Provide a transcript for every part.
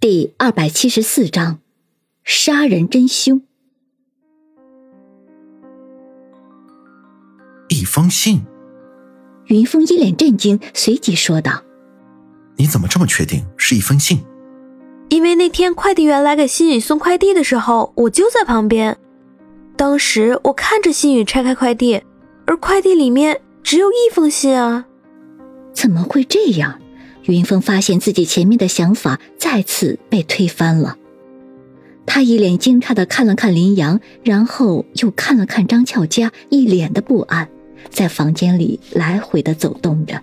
第二百七十四章，杀人真凶。一封信。云峰一脸震惊，随即说道：“你怎么这么确定是一封信？”因为那天快递员来给新宇送快递的时候，我就在旁边。当时我看着新宇拆开快递，而快递里面只有一封信啊！怎么会这样？云峰发现自己前面的想法再次被推翻了，他一脸惊诧的看了看林阳，然后又看了看张俏佳，一脸的不安，在房间里来回的走动着。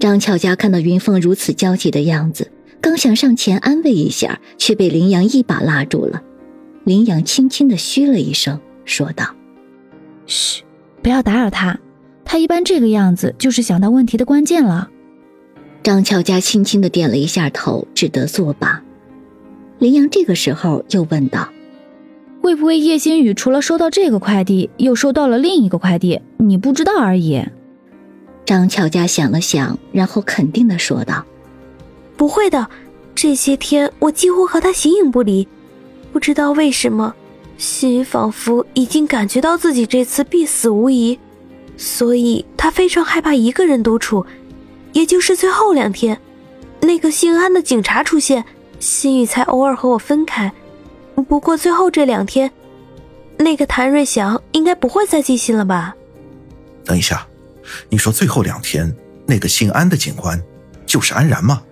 张俏佳看到云峰如此焦急的样子，刚想上前安慰一下，却被林阳一把拉住了。林阳轻轻的嘘了一声，说道：“嘘，不要打扰他。”他一般这个样子，就是想到问题的关键了。张巧佳轻轻的点了一下头，只得作罢。林阳这个时候又问道：“会不会叶星宇除了收到这个快递，又收到了另一个快递？你不知道而已。”张巧佳想了想，然后肯定的说道：“不会的，这些天我几乎和他形影不离。不知道为什么，心仿佛已经感觉到自己这次必死无疑。”所以他非常害怕一个人独处，也就是最后两天，那个姓安的警察出现，心雨才偶尔和我分开。不过最后这两天，那个谭瑞祥应该不会再寄信了吧？等一下，你说最后两天那个姓安的警官就是安然吗？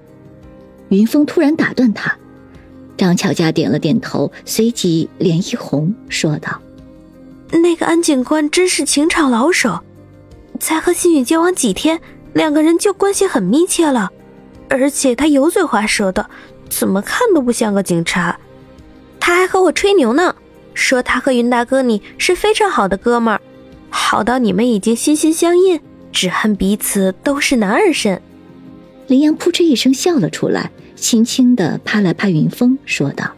云峰突然打断他，张巧佳点了点头，随即脸一红，说道：“那个安警官真是情场老手。”才和新宇交往几天，两个人就关系很密切了，而且他油嘴滑舌的，怎么看都不像个警察。他还和我吹牛呢，说他和云大哥你是非常好的哥们儿，好到你们已经心心相印，只恨彼此都是男儿身。林阳扑哧一声笑了出来，轻轻的拍了拍云峰，说道：“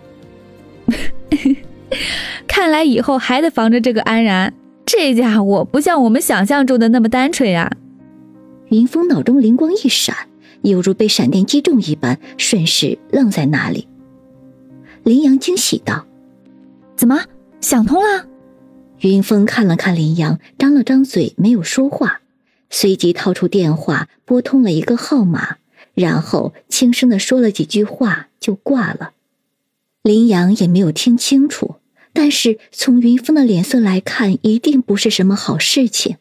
看来以后还得防着这个安然。”这家伙不像我们想象中的那么单纯呀！云峰脑中灵光一闪，犹如被闪电击中一般，顺势愣在那里。林阳惊喜道：“怎么想通了？”云峰看了看林阳，张了张嘴，没有说话，随即掏出电话拨通了一个号码，然后轻声的说了几句话就挂了。林阳也没有听清楚。但是从云峰的脸色来看，一定不是什么好事情。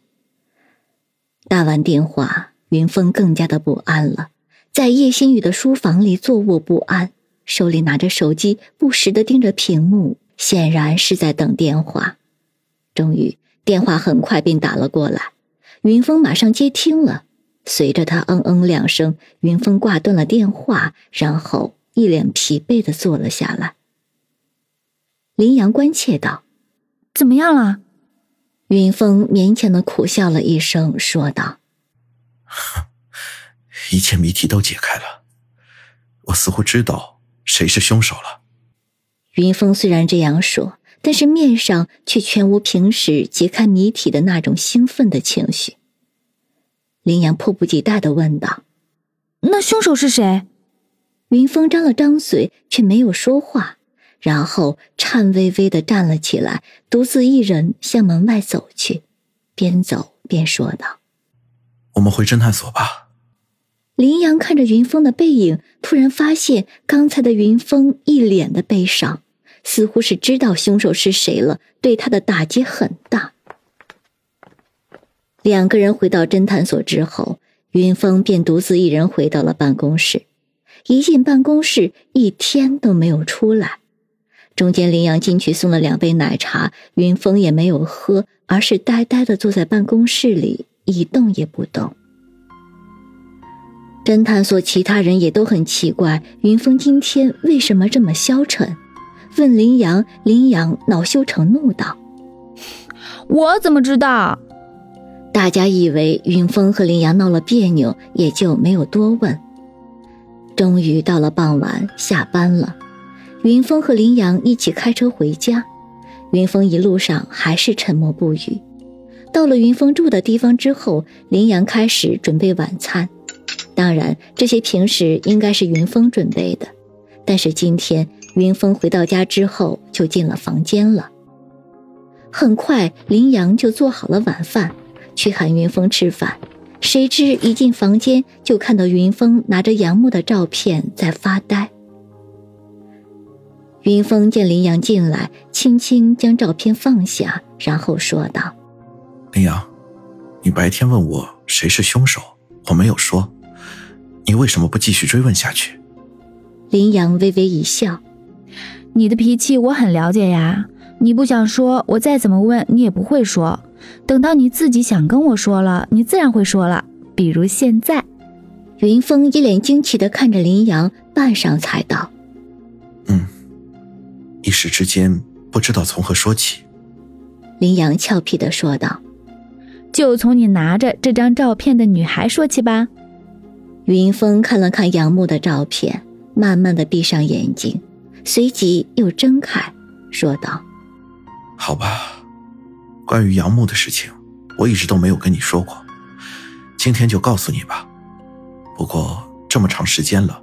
打完电话，云峰更加的不安了，在叶新宇的书房里坐卧不安，手里拿着手机，不时的盯着屏幕，显然是在等电话。终于，电话很快便打了过来，云峰马上接听了。随着他嗯嗯两声，云峰挂断了电话，然后一脸疲惫的坐了下来。林阳关切道：“怎么样了？”云峰勉强的苦笑了一声，说道：“ 一切谜题都解开了，我似乎知道谁是凶手了。”云峰虽然这样说，但是面上却全无平时解开谜题的那种兴奋的情绪。林阳迫不及待的问道：“那凶手是谁？”云峰张了张嘴，却没有说话。然后颤巍巍的站了起来，独自一人向门外走去，边走边说道：“我们回侦探所吧。”林阳看着云峰的背影，突然发现刚才的云峰一脸的悲伤，似乎是知道凶手是谁了，对他的打击很大。两个人回到侦探所之后，云峰便独自一人回到了办公室。一进办公室，一天都没有出来。中间，林阳进去送了两杯奶茶，云峰也没有喝，而是呆呆的坐在办公室里，一动也不动。侦探所其他人也都很奇怪，云峰今天为什么这么消沉？问林阳，林阳恼羞成怒道：“我怎么知道？”大家以为云峰和林阳闹了别扭，也就没有多问。终于到了傍晚，下班了。云峰和林阳一起开车回家，云峰一路上还是沉默不语。到了云峰住的地方之后，林阳开始准备晚餐。当然，这些平时应该是云峰准备的，但是今天云峰回到家之后就进了房间了。很快，林阳就做好了晚饭，去喊云峰吃饭。谁知一进房间，就看到云峰拿着杨木的照片在发呆。云峰见林阳进来，轻轻将照片放下，然后说道：“林阳，你白天问我谁是凶手，我没有说，你为什么不继续追问下去？”林阳微微一笑：“你的脾气我很了解呀，你不想说，我再怎么问你也不会说。等到你自己想跟我说了，你自然会说了。比如现在。”云峰一脸惊奇的看着林阳，半晌才道：“嗯。”一时之间不知道从何说起，林阳俏皮的说道：“就从你拿着这张照片的女孩说起吧。”云峰看了看杨木的照片，慢慢的闭上眼睛，随即又睁开，说道：“好吧，关于杨木的事情，我一直都没有跟你说过，今天就告诉你吧。不过这么长时间了，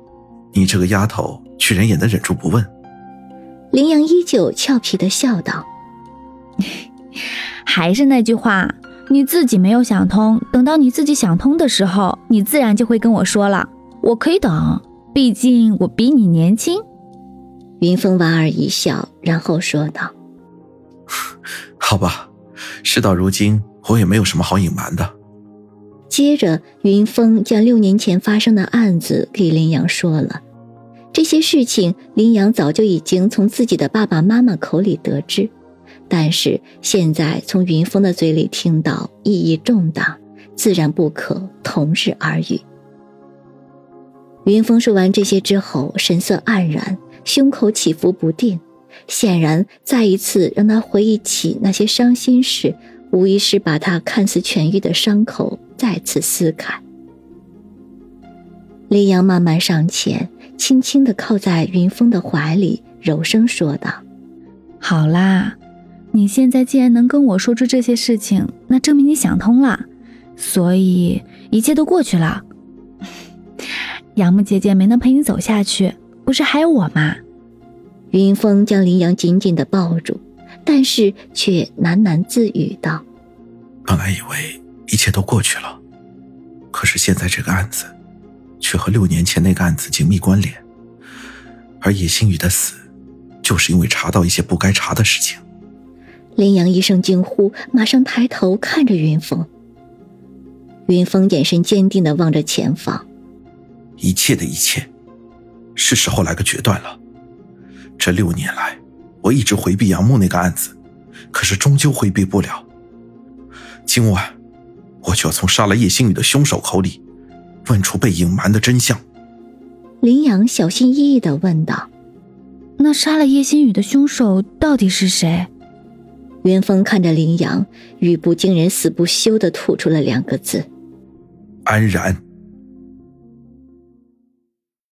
你这个丫头居然也能忍住不问。”林阳依旧俏皮的笑道：“ 还是那句话，你自己没有想通，等到你自己想通的时候，你自然就会跟我说了。我可以等，毕竟我比你年轻。”云峰莞尔一笑，然后说道：“ 好吧，事到如今，我也没有什么好隐瞒的。”接着，云峰将六年前发生的案子给林阳说了。这些事情，林阳早就已经从自己的爸爸妈妈口里得知，但是现在从云峰的嘴里听到，意义重大，自然不可同日而语。云峰说完这些之后，神色黯然，胸口起伏不定，显然再一次让他回忆起那些伤心事，无疑是把他看似痊愈的伤口再次撕开。林阳慢慢上前。轻轻的靠在云峰的怀里，柔声说道：“好啦，你现在既然能跟我说出这些事情，那证明你想通了，所以一切都过去了。杨木姐姐没能陪你走下去，不是还有我吗？”云峰将林阳紧紧的抱住，但是却喃喃自语道：“本来以为一切都过去了，可是现在这个案子……”却和六年前那个案子紧密关联，而叶星宇的死，就是因为查到一些不该查的事情。林阳一声惊呼，马上抬头看着云峰。云峰眼神坚定的望着前方，一切的一切，是时候来个决断了。这六年来，我一直回避杨木那个案子，可是终究回避不了。今晚，我就要从杀了叶星宇的凶手口里。问出被隐瞒的真相。林阳小心翼翼的问道：“那杀了叶心雨的凶手到底是谁？”云峰看着林阳，语不惊人死不休的吐出了两个字：“安然。”